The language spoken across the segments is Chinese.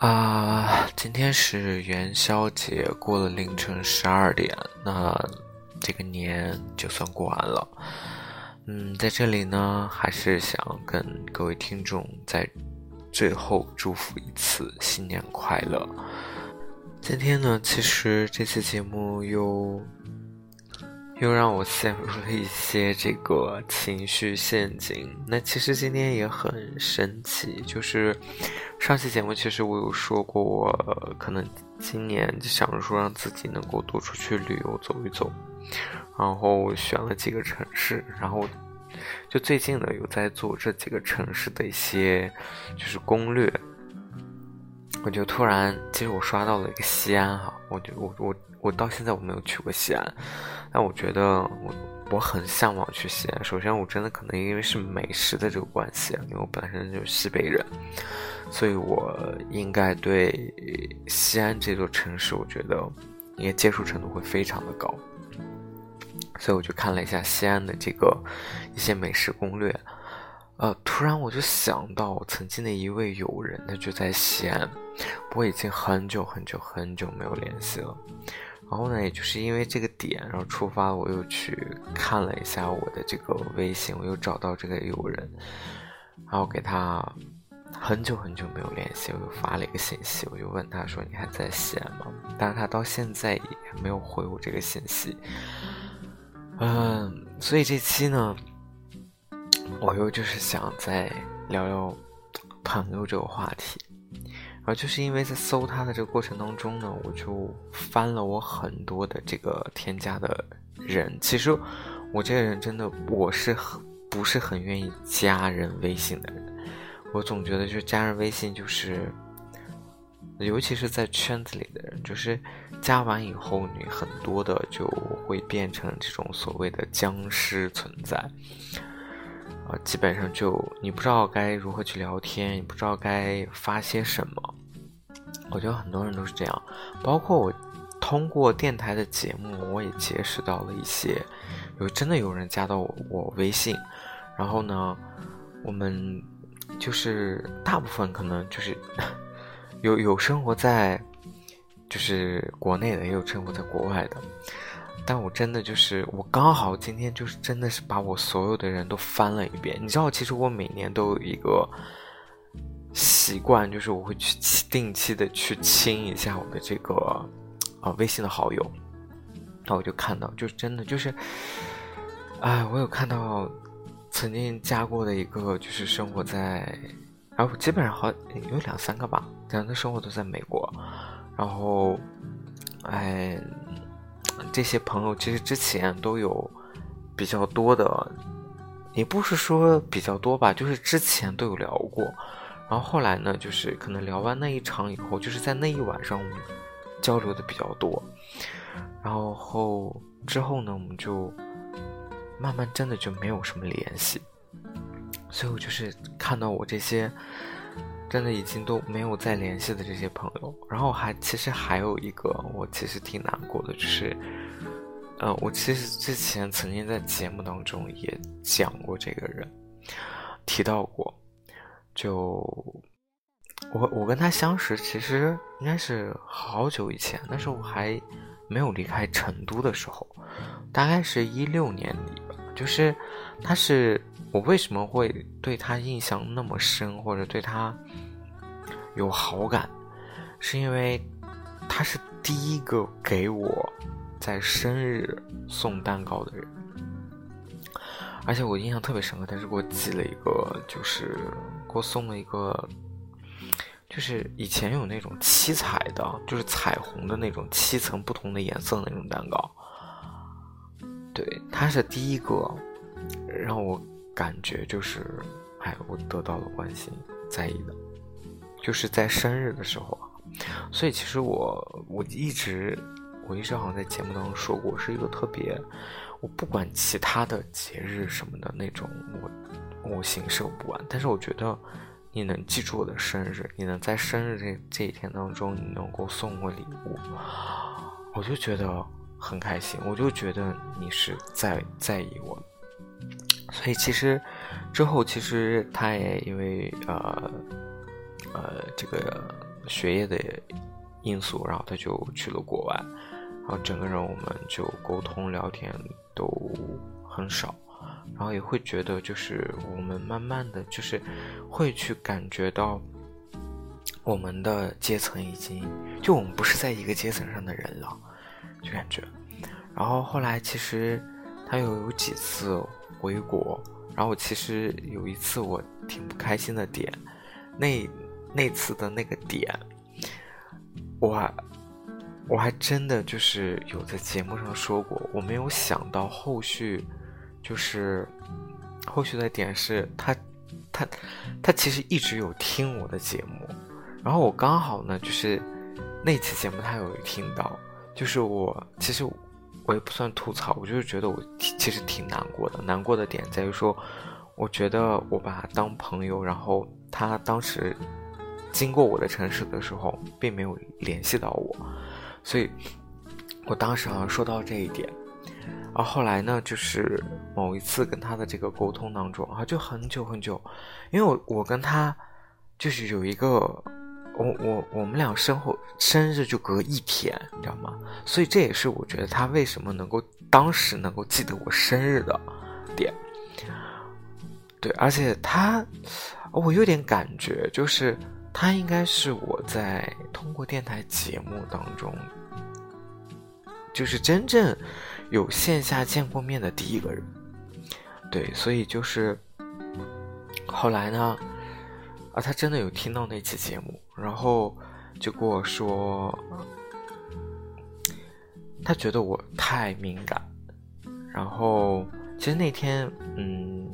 啊，今天是元宵节，过了凌晨十二点，那这个年就算过完了。嗯，在这里呢，还是想跟各位听众在最后祝福一次新年快乐。今天呢，其实这期节目又。又让我陷入了一些这个情绪陷阱。那其实今天也很神奇，就是上期节目其实我有说过，我可能今年就想着说让自己能够多出去旅游走一走，然后选了几个城市，然后就最近呢有在做这几个城市的一些就是攻略。我就突然，其实我刷到了一个西安哈，我就我我我到现在我没有去过西安，但我觉得我我很向往去西安。首先，我真的可能因为是美食的这个关系，因为我本身就是西北人，所以我应该对西安这座城市，我觉得应该接触程度会非常的高。所以我就看了一下西安的这个一些美食攻略。呃，突然我就想到我曾经的一位友人，他就在西安，我已经很久很久很久没有联系了。然后呢，也就是因为这个点，然后出发，我又去看了一下我的这个微信，我又找到这个友人，然后给他很久很久没有联系，我又发了一个信息，我就问他说：“你还在西安吗？”但是他到现在也没有回我这个信息。嗯，所以这期呢。我又就是想再聊聊朋友这个话题，然后就是因为在搜他的这个过程当中呢，我就翻了我很多的这个添加的人。其实我这个人真的我是很不是很愿意加人微信的人，我总觉得就加人微信就是，尤其是在圈子里的人，就是加完以后你很多的就会变成这种所谓的僵尸存在。基本上就你不知道该如何去聊天，你不知道该发些什么。我觉得很多人都是这样，包括我通过电台的节目，我也结识到了一些，有真的有人加到我我微信，然后呢，我们就是大部分可能就是有有生活在就是国内的，也有生活在国外的。但我真的就是，我刚好今天就是真的是把我所有的人都翻了一遍。你知道，其实我每年都有一个习惯，就是我会去定期的去清一下我的这个啊微信的好友。那我就看到，就是真的就是，哎，我有看到曾经加过的一个，就是生活在，然后基本上好有两三个吧，两个生活都在美国，然后，哎。这些朋友其实之前都有比较多的，也不是说比较多吧，就是之前都有聊过，然后后来呢，就是可能聊完那一场以后，就是在那一晚上我们交流的比较多，然后后之后呢，我们就慢慢真的就没有什么联系，所以我就是看到我这些。真的已经都没有再联系的这些朋友，然后还其实还有一个我其实挺难过的，就是，呃，我其实之前曾经在节目当中也讲过这个人，提到过，就我我跟他相识其实应该是好久以前，那时候我还没有离开成都的时候，大概是一六年底吧，就是他是。我为什么会对他印象那么深，或者对他有好感？是因为他是第一个给我在生日送蛋糕的人，而且我印象特别深刻，他是给我寄了一个，就是给我送了一个，就是以前有那种七彩的，就是彩虹的那种七层不同的颜色的那种蛋糕。对，他是第一个让我。感觉就是，哎，我得到了关心、在意的，就是在生日的时候啊，所以其实我我一直我一直好像在节目当中说过，是一个特别，我不管其他的节日什么的那种，我我形式我不完。但是我觉得你能记住我的生日，你能在生日这这一天当中，你能够送我礼物，我就觉得很开心，我就觉得你是在在意我。所以其实之后，其实他也因为呃呃这个学业的因素，然后他就去了国外，然后整个人我们就沟通聊天都很少，然后也会觉得就是我们慢慢的就是会去感觉到我们的阶层已经就我们不是在一个阶层上的人了，就感觉，然后后来其实他有有几次。回国，然后其实有一次我挺不开心的点，那那次的那个点，我我还真的就是有在节目上说过，我没有想到后续就是后续的点是他他他其实一直有听我的节目，然后我刚好呢就是那期节目他有听到，就是我其实。我也不算吐槽，我就是觉得我其实挺难过的。难过的点在于说，我觉得我把他当朋友，然后他当时经过我的城市的时候，并没有联系到我，所以我当时好像说到这一点。而后来呢，就是某一次跟他的这个沟通当中啊，就很久很久，因为我我跟他就是有一个。我我我们俩生后生日就隔一天，你知道吗？所以这也是我觉得他为什么能够当时能够记得我生日的点。对，而且他，我有点感觉，就是他应该是我在通过电台节目当中，就是真正有线下见过面的第一个人。对，所以就是后来呢。啊，他真的有听到那期节目，然后就跟我说，他觉得我太敏感。然后其实那天，嗯，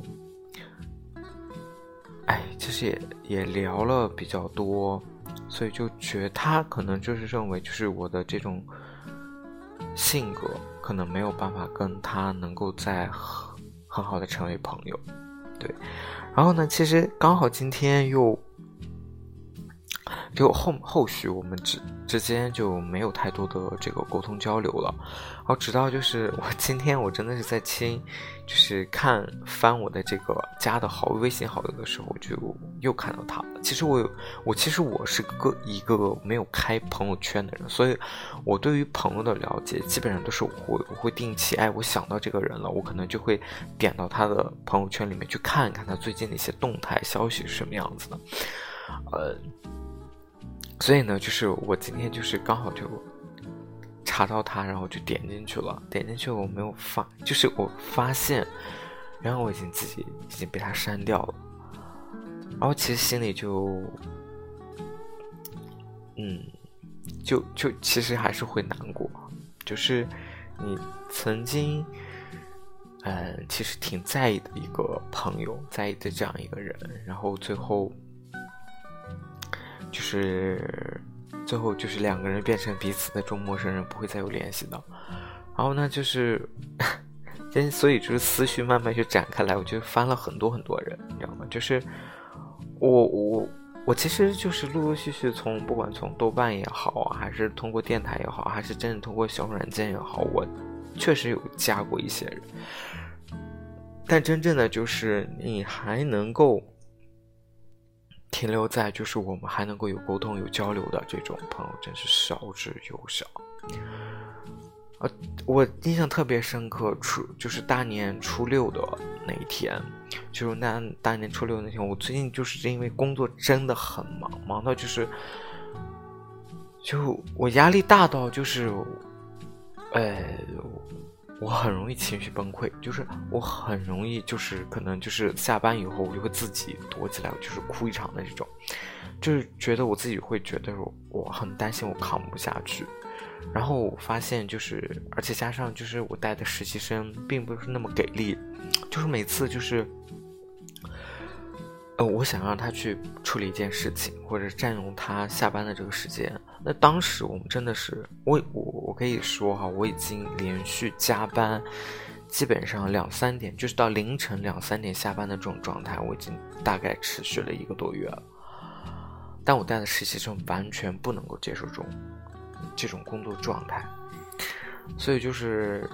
哎，其实也也聊了比较多，所以就觉得他可能就是认为，就是我的这种性格，可能没有办法跟他能够在很很好的成为朋友，对。然后呢，其实刚好今天又，就后后续我们之之间就没有太多的这个沟通交流了。然后直到就是我今天我真的是在清，就是看翻我的这个加的好微信好友的时候，就又看到他了。其实我有我其实我是个一个没有开朋友圈的人，所以我对于朋友的了解基本上都是我会我会定期哎我想到这个人了，我可能就会点到他的朋友圈里面去看一看他最近的一些动态消息是什么样子的，呃，所以呢，就是我今天就是刚好就查到他，然后就点进去了，点进去我没有发，就是我发现，然后我已经自己已经被他删掉了。然后其实心里就，嗯，就就其实还是会难过，就是你曾经，嗯，其实挺在意的一个朋友，在意的这样一个人，然后最后，就是最后就是两个人变成彼此的中陌生人，不会再有联系的。然后呢，就是，所以就是思绪慢慢就展开来，我就翻了很多很多人，你知道吗？就是。我我我其实就是陆陆续续从不管从豆瓣也好，还是通过电台也好，还是真的通过小软件也好，我确实有加过一些人，但真正的就是你还能够停留在就是我们还能够有沟通有交流的这种朋友，真是少之又少。呃，我印象特别深刻，初就是大年初六的那一天，就是那大年初六那天，我最近就是因为工作真的很忙，忙到就是，就我压力大到就是，呃，我很容易情绪崩溃，就是我很容易就是可能就是下班以后我就会自己躲起来，就是哭一场的这种，就是觉得我自己会觉得我很担心我扛不下去。然后我发现，就是，而且加上就是我带的实习生并不是那么给力，就是每次就是，呃，我想让他去处理一件事情，或者占用他下班的这个时间。那当时我们真的是，我我我可以说哈，我已经连续加班，基本上两三点，就是到凌晨两三点下班的这种状态，我已经大概持续了一个多月了。但我带的实习生完全不能够接受这种这种工作状态，所以就是。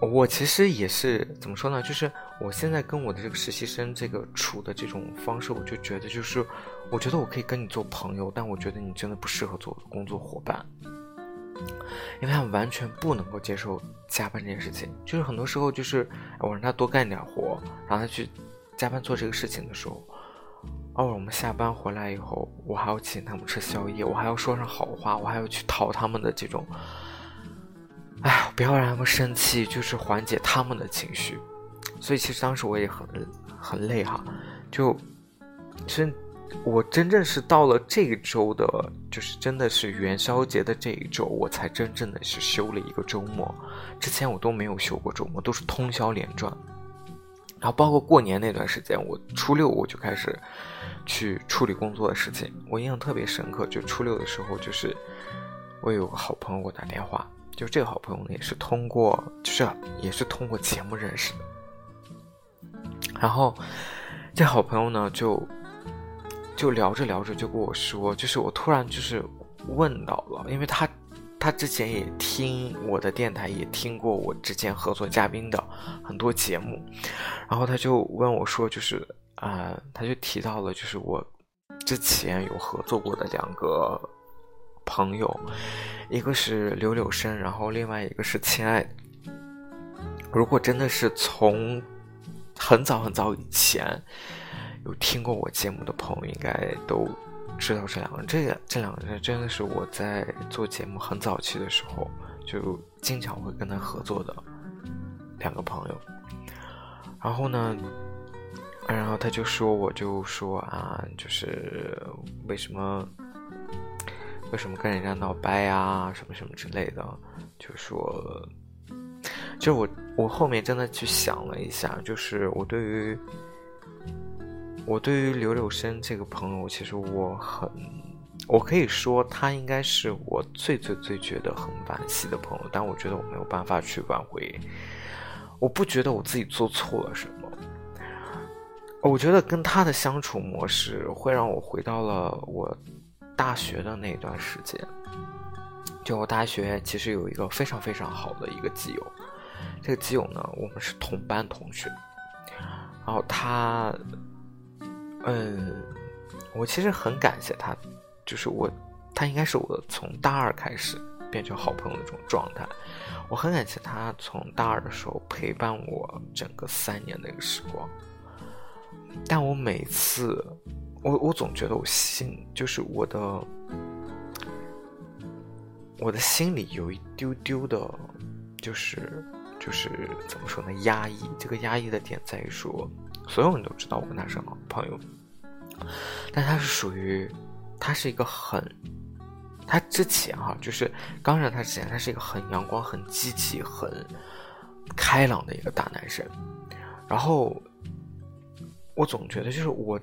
我其实也是怎么说呢？就是我现在跟我的这个实习生这个处的这种方式，我就觉得就是，我觉得我可以跟你做朋友，但我觉得你真的不适合做工作伙伴，因为他们完全不能够接受加班这件事情。就是很多时候，就是我让他多干点活，让他去加班做这个事情的时候，偶尔我们下班回来以后，我还要请他们吃宵夜，我还要说上好话，我还要去讨他们的这种。哎，不要让他们生气，就是缓解他们的情绪。所以其实当时我也很很累哈，就其实我真正是到了这一周的，就是真的是元宵节的这一周，我才真正的是休了一个周末。之前我都没有休过周末，都是通宵连转。然后包括过年那段时间，我初六我就开始去处理工作的事情。我印象特别深刻，就初六的时候，就是我有个好朋友给我打电话。就这个好朋友呢，也是通过，就是也是通过节目认识的。然后，这好朋友呢，就就聊着聊着就跟我说，就是我突然就是问到了，因为他他之前也听我的电台，也听过我之前合作嘉宾的很多节目，然后他就问我说，就是啊，他就提到了，就是我之前有合作过的两个。朋友，一个是柳柳生，然后另外一个是亲爱的。如果真的是从很早很早以前有听过我节目的朋友，应该都知道这两个人。这个这两个人真的是我在做节目很早期的时候就经常会跟他合作的两个朋友。然后呢，然后他就说，我就说啊，就是为什么？为什么跟人家闹掰呀？什么什么之类的，就说，就我我后面真的去想了一下，就是我对于我对于刘柳生这个朋友，其实我很，我可以说他应该是我最最最觉得很惋惜的朋友，但我觉得我没有办法去挽回，我不觉得我自己做错了什么，我觉得跟他的相处模式会让我回到了我。大学的那段时间，就我大学其实有一个非常非常好的一个基友，这个基友呢，我们是同班同学，然后他，嗯，我其实很感谢他，就是我，他应该是我从大二开始变成好朋友的这种状态，我很感谢他从大二的时候陪伴我整个三年的一个时光，但我每次。我我总觉得我心就是我的，我的心里有一丢丢的，就是就是怎么说呢？压抑。这个压抑的点在于说，所有人都知道我跟他是好朋友，但他是属于，他是一个很，他之前哈，就是刚认识他之前，他是一个很阳光、很积极、很开朗的一个大男生。然后我总觉得就是我。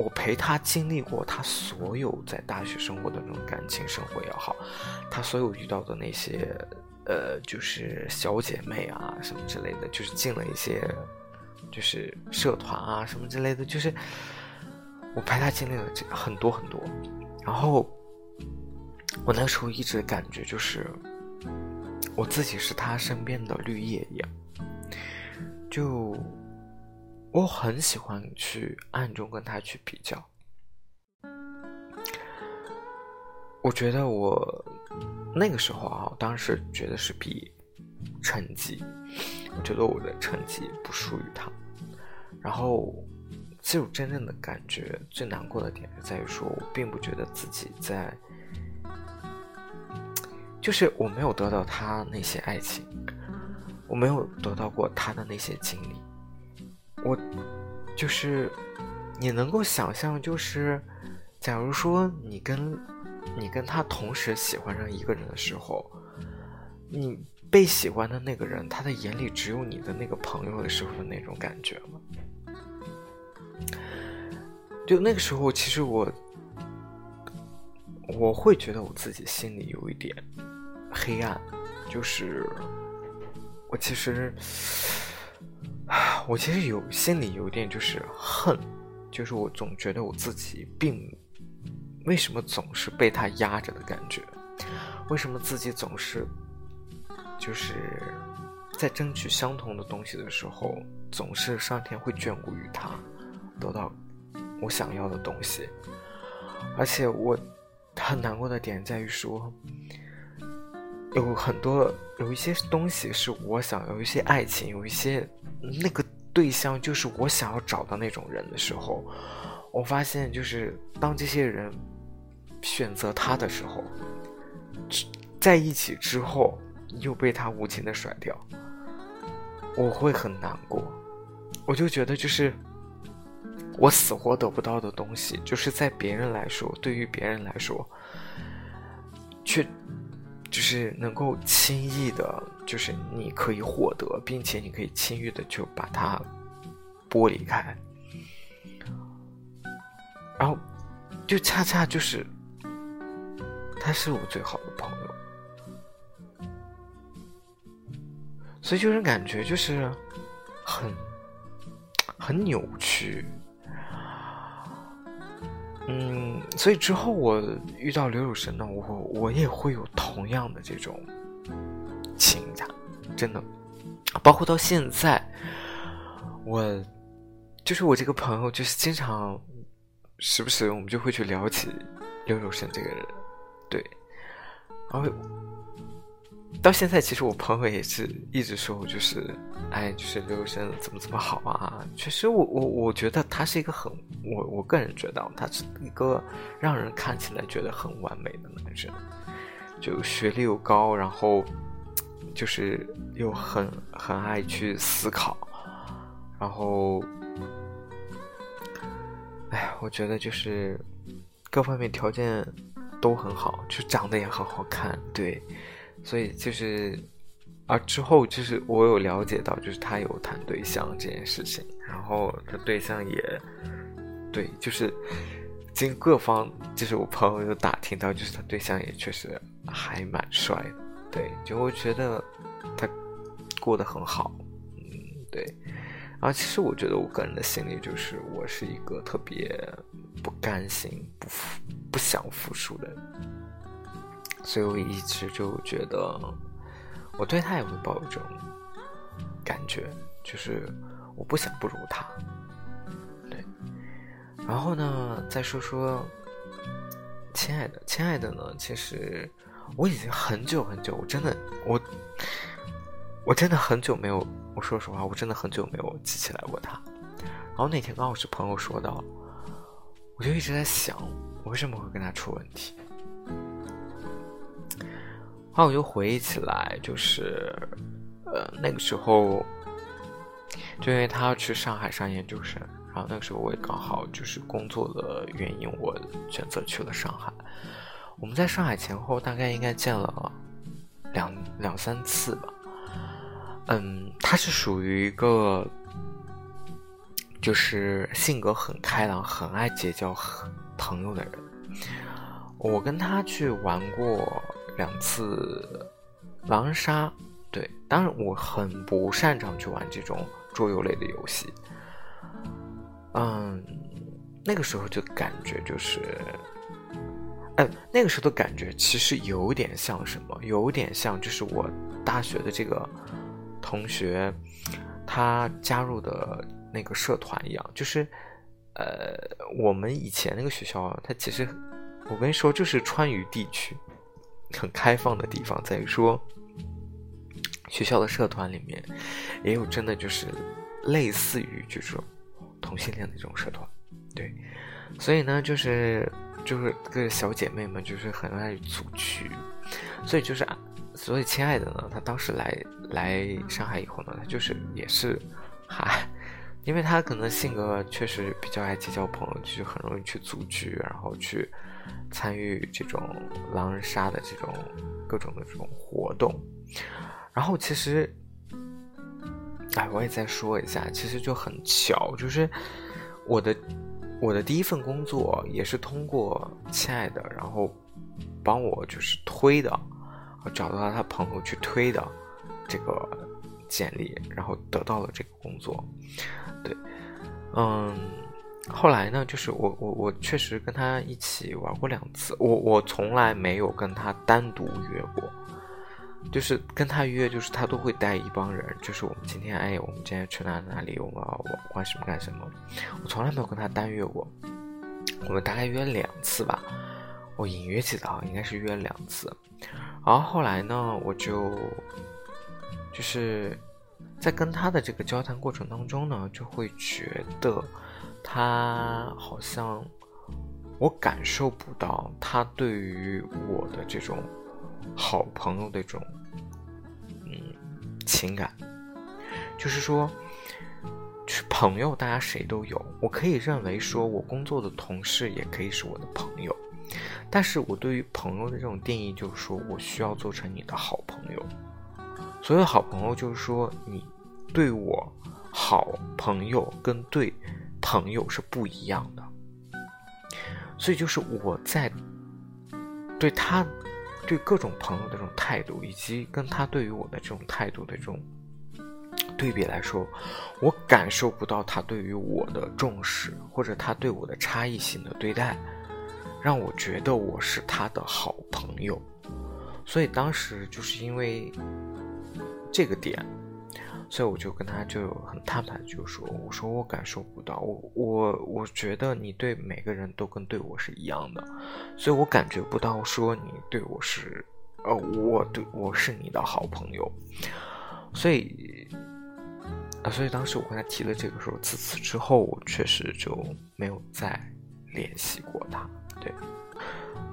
我陪他经历过他所有在大学生活的那种感情生活也好，他所有遇到的那些，呃，就是小姐妹啊什么之类的，就是进了一些，就是社团啊什么之类的，就是我陪他经历了这很多很多，然后我那时候一直感觉就是我自己是他身边的绿叶一样，就。我很喜欢去暗中跟他去比较，我觉得我那个时候啊，我当时觉得是比成绩，我觉得我的成绩不输于他。然后，其实我真正的感觉最难过的点就在于说，我并不觉得自己在，就是我没有得到他那些爱情，我没有得到过他的那些经历。我就是，你能够想象，就是假如说你跟你跟他同时喜欢上一个人的时候，你被喜欢的那个人，他的眼里只有你的那个朋友的时候的那种感觉吗？就那个时候，其实我我会觉得我自己心里有一点黑暗，就是我其实我其实有心里有一点就是恨，就是我总觉得我自己并为什么总是被他压着的感觉，为什么自己总是就是在争取相同的东西的时候，总是上天会眷顾于他，得到。我想要的东西，而且我很难过的点在于说，有很多有一些东西是我想有一些爱情，有一些那个对象就是我想要找的那种人的时候，我发现就是当这些人选择他的时候，在一起之后又被他无情的甩掉，我会很难过，我就觉得就是。我死活得不到的东西，就是在别人来说，对于别人来说，却就是能够轻易的，就是你可以获得，并且你可以轻易的就把它剥离开，然后就恰恰就是他是我最好的朋友，所以就是感觉就是很很扭曲。嗯，所以之后我遇到刘有神呢，我我也会有同样的这种情感，真的，包括到现在，我就是我这个朋友，就是经常时不时我们就会去聊起刘有神这个人，对，然后。到现在，其实我朋友也是一直说我就是，哎，就是刘生怎么怎么好啊？确实，我我我觉得他是一个很，我我个人觉得他是一个让人看起来觉得很完美的男生，就学历又高，然后就是又很很爱去思考，然后，哎，我觉得就是各方面条件都很好，就长得也很好看，对。所以就是，而之后就是我有了解到，就是他有谈对象这件事情，然后他对象也，对，就是经各方，就是我朋友有打听到，就是他对象也确实还蛮帅的，对，就我觉得他过得很好，嗯，对，然后其实我觉得我个人的心里就是，我是一个特别不甘心、不服、不想服输的。所以我一直就觉得，我对他也会抱有这种感觉，就是我不想不如他。对，然后呢，再说说亲爱的，亲爱的呢，其实我已经很久很久，我真的，我我真的很久没有，我说实话，我真的很久没有记起来过他。然后那天刚好是朋友说到，我就一直在想，为什么会跟他出问题。然后我就回忆起来，就是，呃，那个时候，就因为他要去上海上研究生，然后那个时候我也刚好就是工作的原因，我选择去了上海。我们在上海前后大概应该见了两两三次吧。嗯，他是属于一个，就是性格很开朗、很爱结交朋友的人。我跟他去玩过。两次狼人杀，对，当然我很不擅长去玩这种桌游类的游戏。嗯，那个时候就感觉就是，嗯，那个时候的感觉其实有点像什么？有点像就是我大学的这个同学，他加入的那个社团一样，就是，呃，我们以前那个学校，它其实，我跟你说，就是川渝地区。很开放的地方在于说，学校的社团里面也有真的就是类似于这种同性恋的这种社团，对，所以呢，就是就是各个小姐妹们就是很爱组局，所以就是所以亲爱的呢，她当时来来上海以后呢，她就是也是还，因为他可能性格确实比较爱结交朋友，就很容易去组局，然后去。参与这种狼人杀的这种各种的这种活动，然后其实，哎，我也再说一下，其实就很巧，就是我的我的第一份工作也是通过亲爱的，然后帮我就是推的，找到了他朋友去推的这个简历，然后得到了这个工作。对，嗯，后来呢，就是我我我确实跟他一起玩过两次，我我从来没有跟他单独约过。就是跟他约，就是他都会带一帮人。就是我们今天，哎，我们今天去哪哪里？我们要玩什么干什么？我从来没有跟他单约过。我们大概约两次吧，我隐约记得啊，应该是约了两次。然后后来呢，我就就是在跟他的这个交谈过程当中呢，就会觉得他好像我感受不到他对于我的这种。好朋友的这种，嗯，情感，就是说，朋友，大家谁都有。我可以认为说，我工作的同事也可以是我的朋友，但是我对于朋友的这种定义，就是说我需要做成你的好朋友。所谓好朋友，就是说你对我好朋友跟对朋友是不一样的。所以就是我在对他。对各种朋友的这种态度，以及跟他对于我的这种态度的这种对比来说，我感受不到他对于我的重视，或者他对我的差异性的对待，让我觉得我是他的好朋友。所以当时就是因为这个点。所以我就跟他就很坦白，就说：“我说我感受不到，我我我觉得你对每个人都跟对我是一样的，所以我感觉不到说你对我是，呃，我对我是你的好朋友，所以，啊，所以当时我跟他提了这个时候，自此之后我确实就没有再联系过他。对，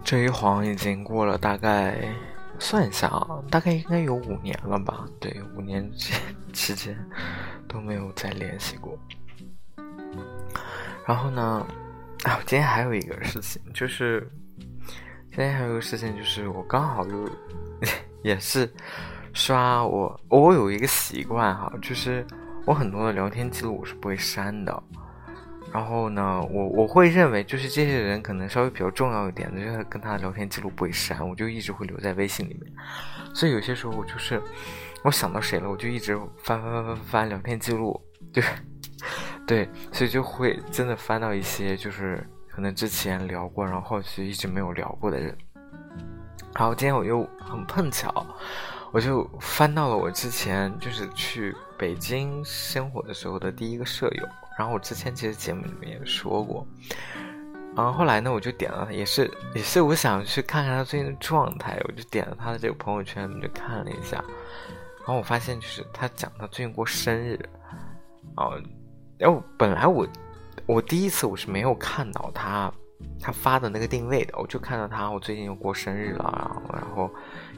这一晃已经过了大概。”算一下啊，大概应该有五年了吧？对，五年期间都没有再联系过。然后呢，啊，今天还有一个事情，就是今天还有一个事情，就是我刚好又 也是刷我，我有一个习惯哈，就是我很多的聊天记录我是不会删的。然后呢，我我会认为就是这些人可能稍微比较重要一点的，就是跟他聊天记录不会删，我就一直会留在微信里面。所以有些时候我就是我想到谁了，我就一直翻翻翻翻翻聊天记录，就 对，所以就会真的翻到一些就是可能之前聊过，然后后续一直没有聊过的人。然后今天我又很碰巧，我就翻到了我之前就是去北京生活的时候的第一个舍友。然后我之前其实节目里面也说过，然后后来呢，我就点了，也是也是我想去看看他最近的状态，我就点了他的这个朋友圈，就看了一下，然后我发现就是他讲他最近过生日，哦，然后本来我我第一次我是没有看到他他发的那个定位的，我就看到他我最近又过生日了，然后然后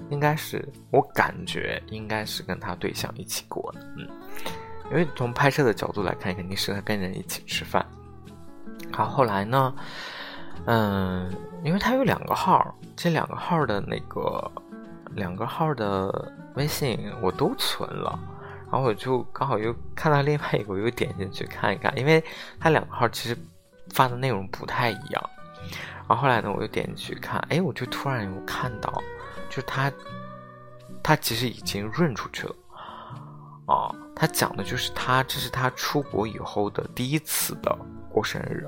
应该是我感觉应该是跟他对象一起过的，嗯。因为从拍摄的角度来看，肯定是他跟人一起吃饭。好，后来呢，嗯，因为他有两个号，这两个号的那个两个号的微信我都存了，然后我就刚好又看到另外一个，我又点进去看一看，因为他两个号其实发的内容不太一样。然后后来呢，我又点进去看，哎，我就突然有看到，就是他他其实已经润出去了。啊，他讲的就是他，这是他出国以后的第一次的过生日，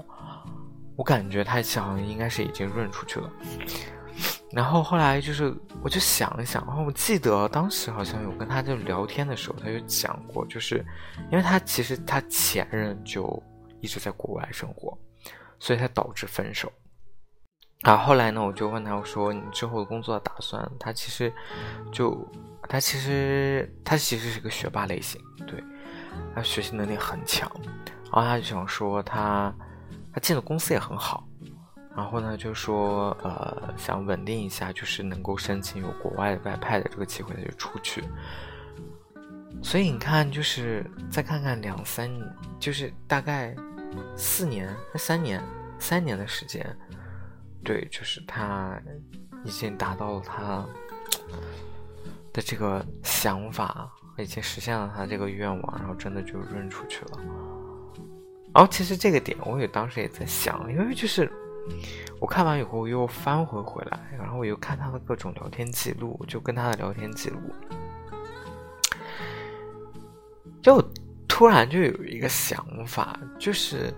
我感觉他好像应该是已经润出去了。然后后来就是，我就想了想，然后我记得当时好像有跟他就聊天的时候，他就讲过，就是因为他其实他前任就一直在国外生活，所以才导致分手。然后后来呢，我就问他，我说你之后的工作打算？他其实就。他其实他其实是个学霸类型，对，他学习能力很强，然后他就想说他他进的公司也很好，然后呢就说呃想稳定一下，就是能够申请有国外外派的这个机会，他就出去。所以你看，就是再看看两三，就是大概四年、三年、三年的时间，对，就是他已经达到了他。的这个想法已经实现了他这个愿望，然后真的就扔出去了。然后其实这个点我也当时也在想，因为就是我看完以后我又翻回回来，然后我又看他的各种聊天记录，就跟他的聊天记录，就突然就有一个想法，就是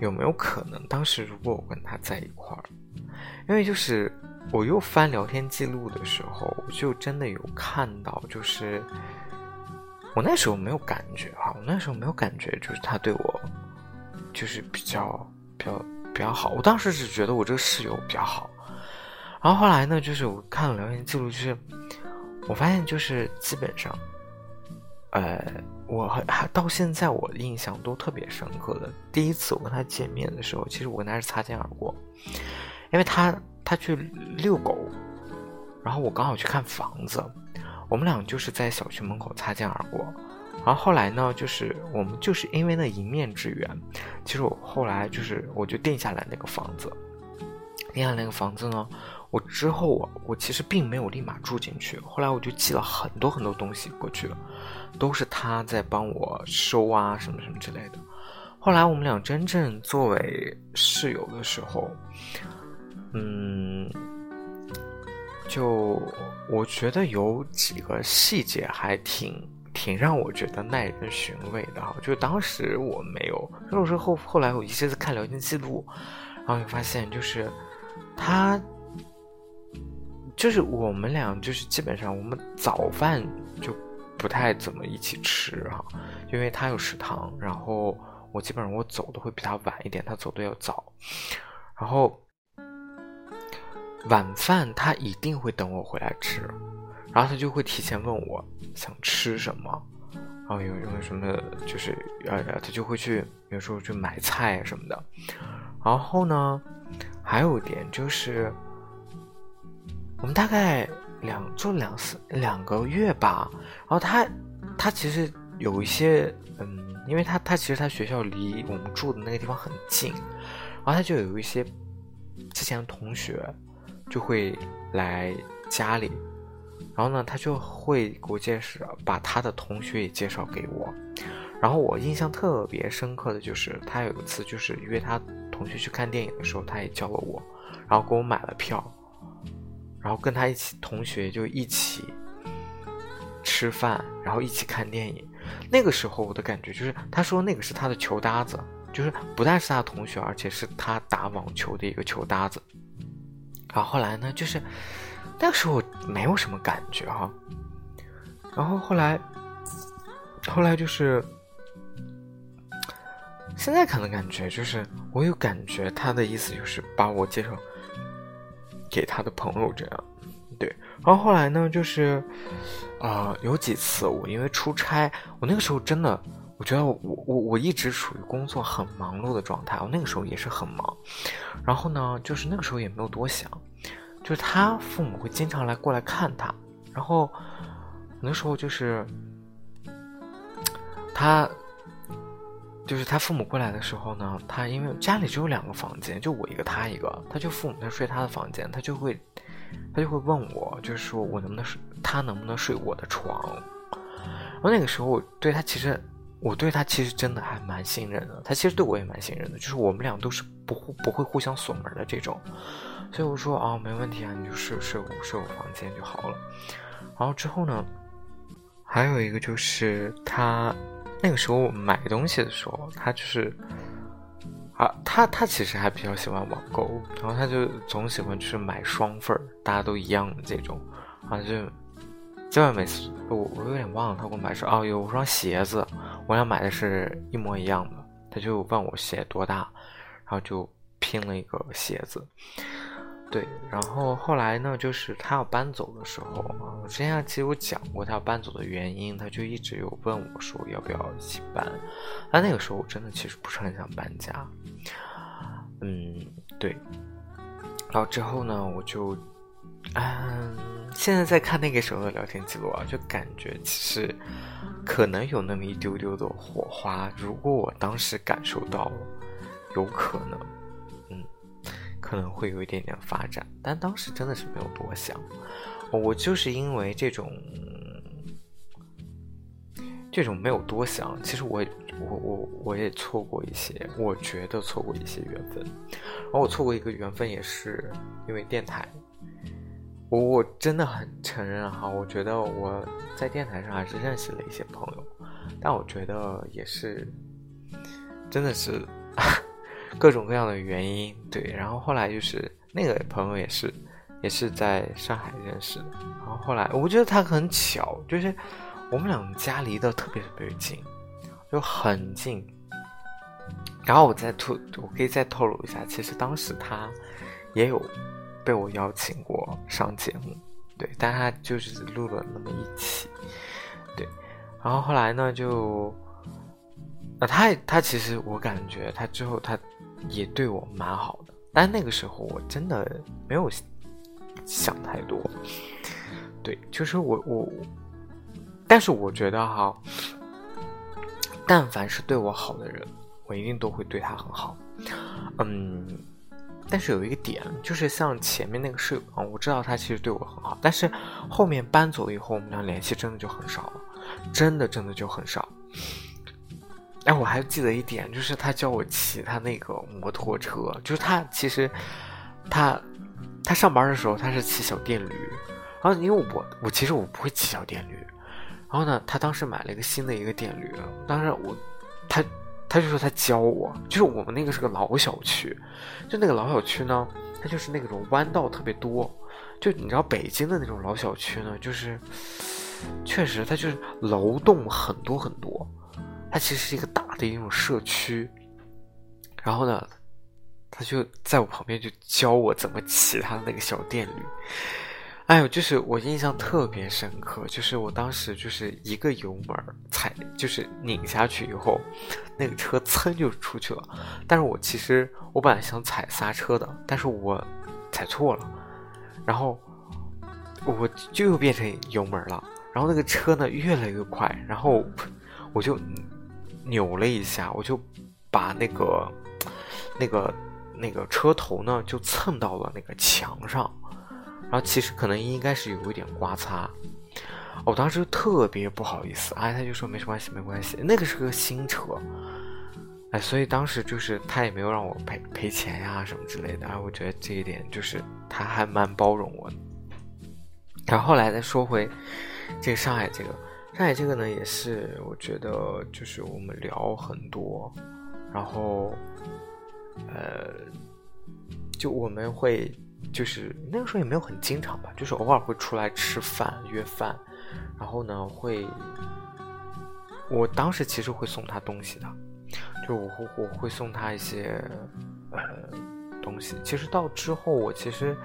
有没有可能当时如果我跟他在一块儿，因为就是我又翻聊天记录的时候，我就真的有看到，就是。我那时候没有感觉哈，我那时候没有感觉，就是他对我，就是比较比较比较好。我当时只觉得我这个室友比较好，然后后来呢，就是我看了聊天记录，就是我发现就是基本上，呃，我还到现在我印象都特别深刻的。第一次我跟他见面的时候，其实我跟他是擦肩而过，因为他他去遛狗，然后我刚好去看房子。我们俩就是在小区门口擦肩而过，然后后来呢，就是我们就是因为那一面之缘，其实我后来就是我就定下来那个房子，定下来那个房子呢，我之后我我其实并没有立马住进去，后来我就寄了很多很多东西过去，都是他在帮我收啊什么什么之类的。后来我们俩真正作为室友的时候，嗯。就我觉得有几个细节还挺挺让我觉得耐人寻味的哈，就当时我没有，就是后后来我一直在看聊天记录，然后就发现就是他就是我们俩就是基本上我们早饭就不太怎么一起吃哈，因为他有食堂，然后我基本上我走的会比他晚一点，他走的要早，然后。晚饭他一定会等我回来吃，然后他就会提前问我想吃什么，然后有有什么就是呃他就会去有时候去买菜什么的，然后呢还有一点就是我们大概两就两四两个月吧，然后他他其实有一些嗯，因为他他其实他学校离我们住的那个地方很近，然后他就有一些之前的同学。就会来家里，然后呢，他就会给我介绍，把他的同学也介绍给我。然后我印象特别深刻的就是，他有一次就是约他同学去看电影的时候，他也叫了我，然后给我买了票，然后跟他一起同学就一起吃饭，然后一起看电影。那个时候我的感觉就是，他说那个是他的球搭子，就是不但是他的同学，而且是他打网球的一个球搭子。然后后来呢，就是那个时候我没有什么感觉哈。然后后来，后来就是现在可能感觉就是我有感觉，他的意思就是把我介绍给他的朋友这样。对，然后后来呢，就是啊，有几次我因为出差，我那个时候真的。我觉得我我我一直处于工作很忙碌的状态，我那个时候也是很忙，然后呢，就是那个时候也没有多想，就是他父母会经常来过来看他，然后那时候就是他就是他父母过来的时候呢，他因为家里只有两个房间，就我一个他一个，他就父母在睡他的房间，他就会他就会问我，就是说我能不能睡，他能不能睡我的床，然后那个时候我对他其实。我对他其实真的还蛮信任的，他其实对我也蛮信任的，就是我们俩都是不互不会互相锁门的这种，所以我说啊，没问题啊，你就睡睡我睡我房间就好了。然后之后呢，还有一个就是他那个时候买东西的时候，他就是啊，他他其实还比较喜欢网购，然后他就总喜欢去买双份儿，大家都一样的这种，然后就。结果每次我我有点忘了他给我买是哦有双鞋子，我俩买的是一模一样的，他就问我鞋多大，然后就拼了一个鞋子。对，然后后来呢，就是他要搬走的时候啊，我之前其实我讲过他要搬走的原因，他就一直有问我说要不要一起搬。但那个时候我真的其实不是很想搬家，嗯，对。然后之后呢，我就。嗯，现在在看那个时候的聊天记录啊，就感觉其实可能有那么一丢丢的火花。如果我当时感受到，有可能，可能会有一点点发展。但当时真的是没有多想，我就是因为这种这种没有多想。其实我我我我也错过一些，我觉得错过一些缘分。而我错过一个缘分，也是因为电台。我我真的很承认哈，我觉得我在电台上还是认识了一些朋友，但我觉得也是，真的是各种各样的原因对。然后后来就是那个朋友也是，也是在上海认识的。然后后来我觉得他很巧，就是我们两家离得特别特别近，就很近。然后我再透，我可以再透露一下，其实当时他也有。被我邀请过上节目，对，但他就是录了那么一期，对，然后后来呢，就，啊，他他其实我感觉他之后他也对我蛮好的，但那个时候我真的没有想太多，对，就是我我，但是我觉得哈，但凡是对我好的人，我一定都会对他很好，嗯。但是有一个点，就是像前面那个室友啊，我知道他其实对我很好，但是后面搬走以后，我们俩联系真的就很少了，真的真的就很少。哎，我还记得一点，就是他教我骑他那个摩托车，就是他其实他他上班的时候他是骑小电驴，然后因为我我其实我不会骑小电驴，然后呢，他当时买了一个新的一个电驴，当时我他。他就说他教我，就是我们那个是个老小区，就那个老小区呢，它就是那种弯道特别多，就你知道北京的那种老小区呢，就是确实它就是楼栋很多很多，它其实是一个大的一种社区，然后呢，他就在我旁边就教我怎么骑他的那个小电驴。哎呦，就是我印象特别深刻，就是我当时就是一个油门踩，就是拧下去以后，那个车噌就出去了。但是我其实我本来想踩刹车的，但是我踩错了，然后我就又变成油门了。然后那个车呢越来越快，然后我就扭了一下，我就把那个那个那个车头呢就蹭到了那个墙上。然后其实可能应该是有一点刮擦，我当时特别不好意思，哎，他就说没什么关系，没关系，那个是个新车，哎，所以当时就是他也没有让我赔赔钱呀什么之类的，哎，我觉得这一点就是他还蛮包容我的。然后后来再说回这个上海这个，上海这个呢也是我觉得就是我们聊很多，然后呃，就我们会。就是那个时候也没有很经常吧，就是偶尔会出来吃饭约饭，然后呢会，我当时其实会送他东西的，就我会我会送他一些呃东西。其实到之后我其实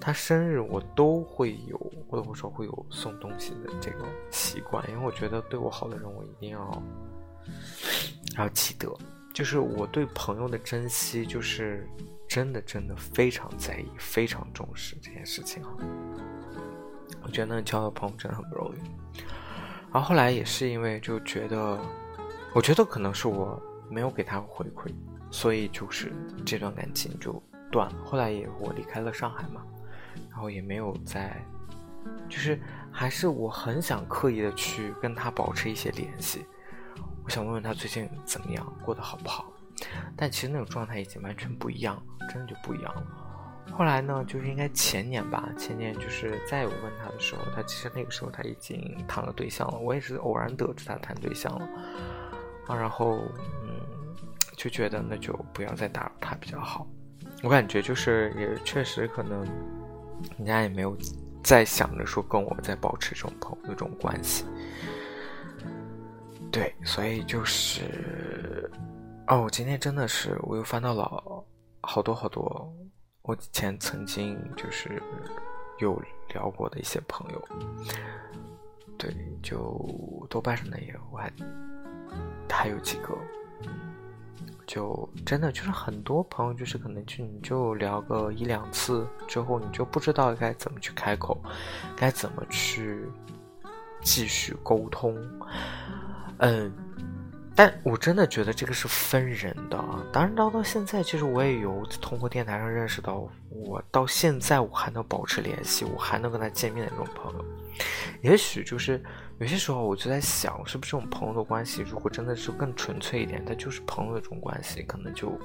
他生日我都会有，或者说会有送东西的这个习惯，因为我觉得对我好的人我一定要要记得，就是我对朋友的珍惜就是。真的真的非常在意，非常重视这件事情啊！我觉得能交到朋友真的很不容易。然后后来也是因为就觉得，我觉得可能是我没有给他回馈，所以就是这段感情就断了。后来也我离开了上海嘛，然后也没有再，就是还是我很想刻意的去跟他保持一些联系，我想问问他最近怎么样，过得好不好。但其实那种状态已经完全不一样了，真的就不一样了。后来呢，就是应该前年吧，前年就是再有问他的时候，他其实那个时候他已经谈了对象了。我也是偶然得知他谈对象了啊，然后嗯，就觉得那就不要再打扰他比较好。我感觉就是也确实可能人家也没有再想着说跟我再保持这种朋友这种关系。对，所以就是。哦，我今天真的是，我又翻到了好多好多我以前曾经就是有聊过的一些朋友，对，就豆瓣上的也我还还有几个，就真的就是很多朋友就是可能就你就聊个一两次之后，你就不知道该怎么去开口，该怎么去继续沟通，嗯。但我真的觉得这个是分人的啊。当然，到到现在，其实我也有通过电台上认识到，我到现在我还能保持联系，我还能跟他见面的这种朋友。也许就是有些时候，我就在想，是不是这种朋友的关系，如果真的是更纯粹一点，它就是朋友的这种关系，可能就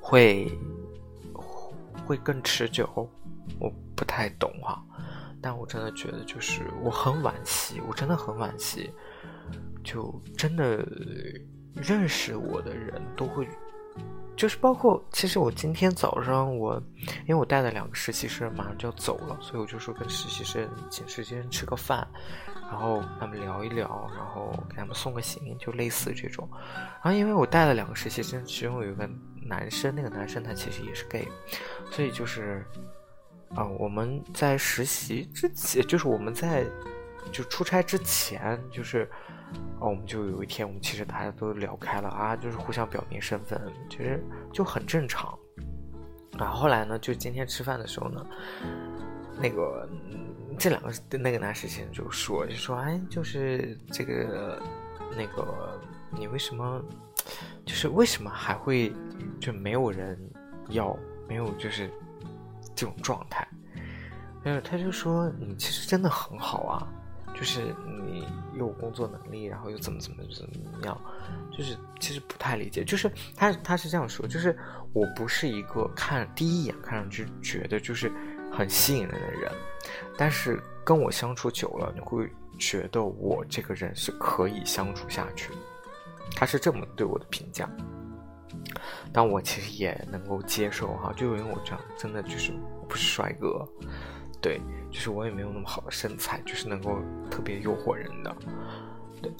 会会更持久。我不太懂哈，但我真的觉得，就是我很惋惜，我真的很惋惜。就真的认识我的人都会，就是包括其实我今天早上我，因为我带了两个实习生马上就要走了，所以我就说跟实习生请实习生吃个饭，然后他们聊一聊，然后给他们送个行，就类似这种。然后因为我带了两个实习生，其中有一个男生，那个男生他其实也是 gay，所以就是啊我们在实习之前，就是我们在就出差之前，就是。哦，我们就有一天，我们其实大家都聊开了啊，就是互相表明身份，其实就很正常。然后后来呢，就今天吃饭的时候呢，那个这两个那个男士先就说，就说哎，就是这个那个你为什么，就是为什么还会就没有人要，没有就是这种状态？没有，他就说你其实真的很好啊。就是你有工作能力，然后又怎么怎么怎么样，就是其实不太理解。就是他他是这样说，就是我不是一个看第一眼看上去觉得就是很吸引人的人，但是跟我相处久了，你会觉得我这个人是可以相处下去。他是这么对我的评价，但我其实也能够接受哈，就因为我这样真的就是不是帅哥。对，就是我也没有那么好的身材，就是能够特别诱惑人的。对，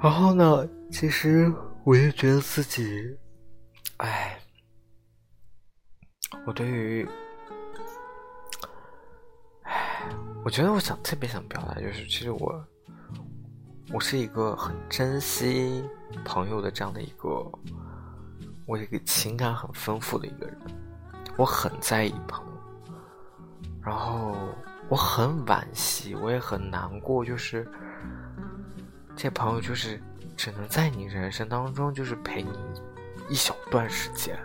然后呢，其实我也觉得自己，哎，我对于，哎，我觉得我想特别想表达，就是其实我，我是一个很珍惜朋友的这样的一个，我一个情感很丰富的一个人，我很在意朋友。然后我很惋惜，我也很难过，就是这朋友就是只能在你人生当中就是陪你一小段时间。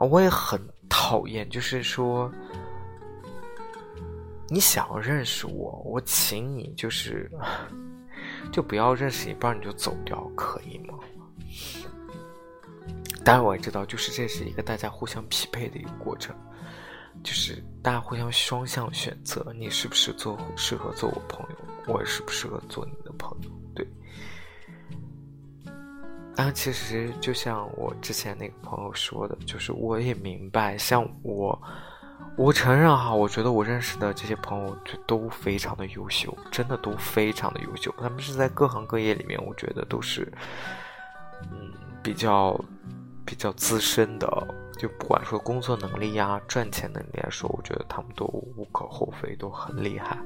我也很讨厌，就是说你想要认识我，我请你就是就不要认识一半你就走掉，可以吗？当然我也知道，就是这是一个大家互相匹配的一个过程。就是大家互相双向选择，你是不是做适合做我朋友，我适不适合做你的朋友？对。但其实就像我之前那个朋友说的，就是我也明白，像我，我承认哈，我觉得我认识的这些朋友就都非常的优秀，真的都非常的优秀。他们是在各行各业里面，我觉得都是，嗯，比较比较资深的。就不管说工作能力呀、赚钱能力来说，我觉得他们都无可厚非，都很厉害。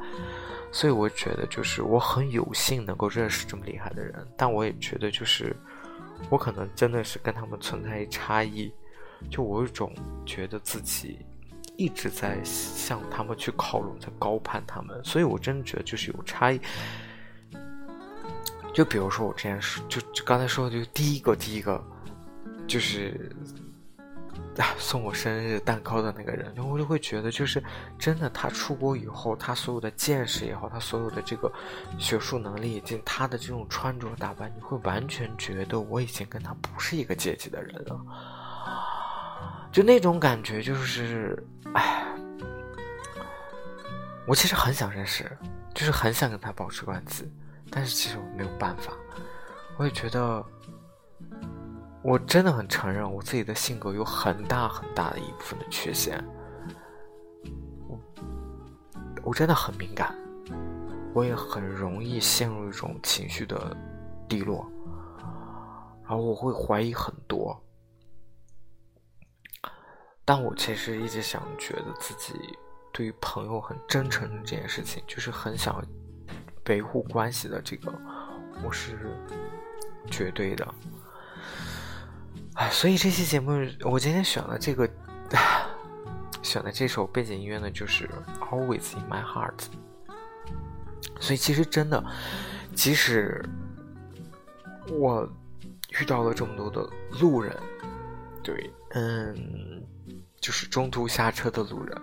所以我觉得，就是我很有幸能够认识这么厉害的人，但我也觉得，就是我可能真的是跟他们存在差异。就我有一种觉得自己一直在向他们去靠拢，在高攀他们，所以我真的觉得就是有差异。就比如说我之前说，就就刚才说的，就第一个，第一个就是。啊送我生日蛋糕的那个人，我就会觉得，就是真的，他出国以后，他所有的见识也好，他所有的这个学术能力以及他的这种穿着打扮，你会完全觉得我已经跟他不是一个阶级的人了。就那种感觉，就是，哎，我其实很想认识，就是很想跟他保持关系，但是其实我没有办法。我也觉得。我真的很承认，我自己的性格有很大很大的一部分的缺陷。我我真的很敏感，我也很容易陷入一种情绪的低落，然后我会怀疑很多。但我其实一直想觉得自己对于朋友很真诚这件事情，就是很想维护关系的这个，我是绝对的。哎，所以这期节目我今天选了这个，选的这首背景音乐呢，就是《Always in My Heart》。所以其实真的，即使我遇到了这么多的路人，对，嗯，就是中途下车的路人，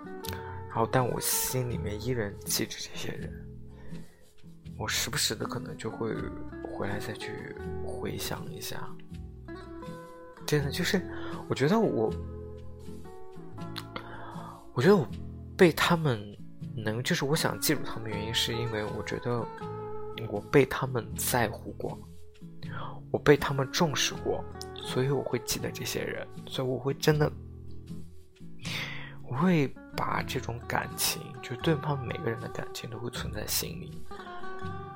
然后但我心里面依然记着这些人，我时不时的可能就会回来再去回想一下，真的就是，我觉得我，我觉得我被他们能，就是我想记住他们原因，是因为我觉得我被他们在乎过。我被他们重视过，所以我会记得这些人，所以我会真的，我会把这种感情，就对他们每个人的感情都会存在心里，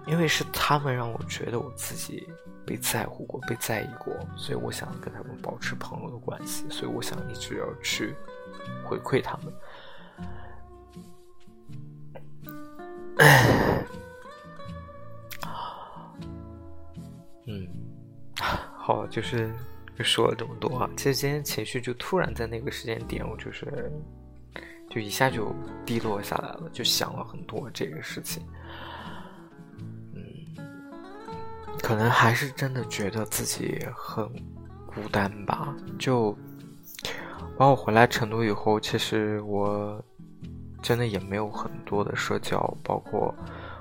因为是他们让我觉得我自己被在乎过、被在意过，所以我想跟他们保持朋友的关系，所以我想一直要去回馈他们。嗯。好，就是就说了这么多啊。其实今天情绪就突然在那个时间点，我就是就一下就低落下来了，就想了很多这个事情。可能还是真的觉得自己很孤单吧。就包括回来成都以后，其实我真的也没有很多的社交，包括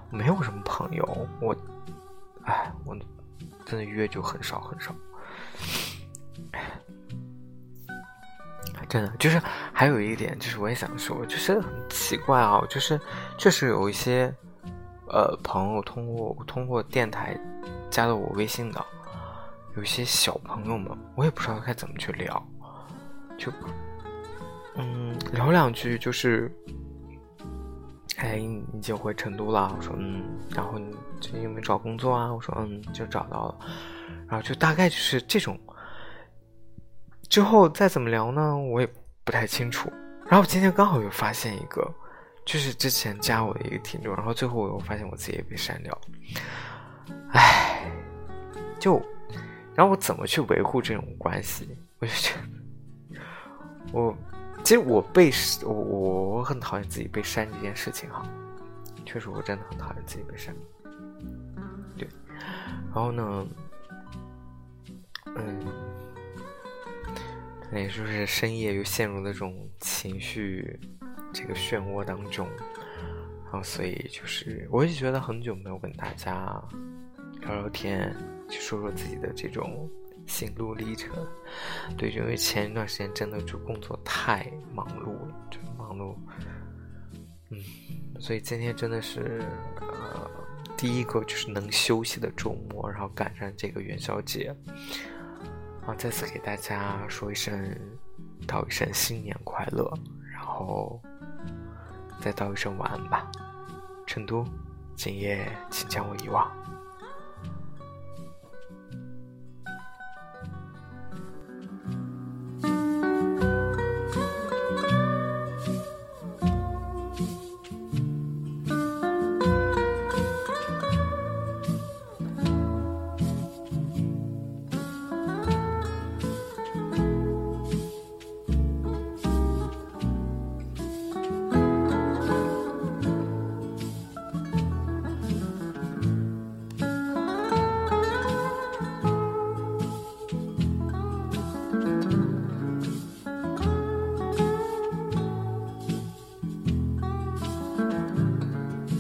没有什么朋友。我，哎，我。真的约就很少很少，真的就是还有一点，就是我也想说，就是很奇怪啊，就是确实有一些呃朋友通过通过电台加了我微信的，有些小朋友们，我也不知道该怎么去聊，就嗯聊两句就是。哎，你已经回成都了？我说嗯，然后你最近有没有找工作啊？我说嗯，就找到了。然后就大概就是这种。之后再怎么聊呢？我也不太清楚。然后今天刚好又发现一个，就是之前加我的一个听众，然后最后我又发现我自己也被删掉。唉，就，然后我怎么去维护这种关系？我就觉得我。其实我被我我很讨厌自己被删这件事情哈，确实我真的很讨厌自己被删。对，然后呢，嗯，可能也就是深夜又陷入那种情绪这个漩涡当中，然后所以就是我也觉得很久没有跟大家聊聊天，去说说自己的这种。心路历程，对，因为前一段时间真的就工作太忙碌了，就忙碌，嗯，所以今天真的是呃第一个就是能休息的周末，然后赶上这个元宵节，啊，再次给大家说一声，道一声新年快乐，然后再道一声晚安吧，成都，今夜请将我遗忘。